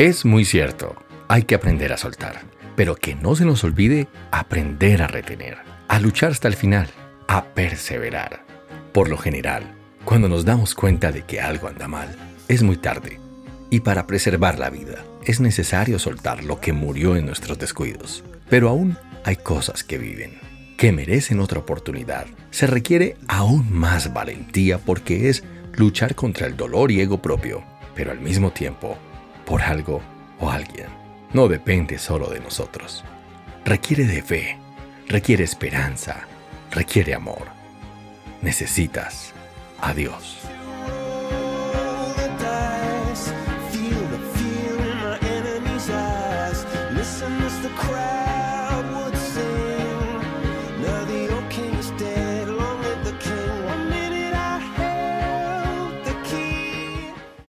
Es muy cierto, hay que aprender a soltar, pero que no se nos olvide aprender a retener, a luchar hasta el final, a perseverar. Por lo general, cuando nos damos cuenta de que algo anda mal, es muy tarde. Y para preservar la vida, es necesario soltar lo que murió en nuestros descuidos. Pero aún hay cosas que viven, que merecen otra oportunidad. Se requiere aún más valentía porque es luchar contra el dolor y ego propio, pero al mismo tiempo, por algo o alguien. No depende solo de nosotros. Requiere de fe, requiere esperanza, requiere amor. Necesitas a Dios.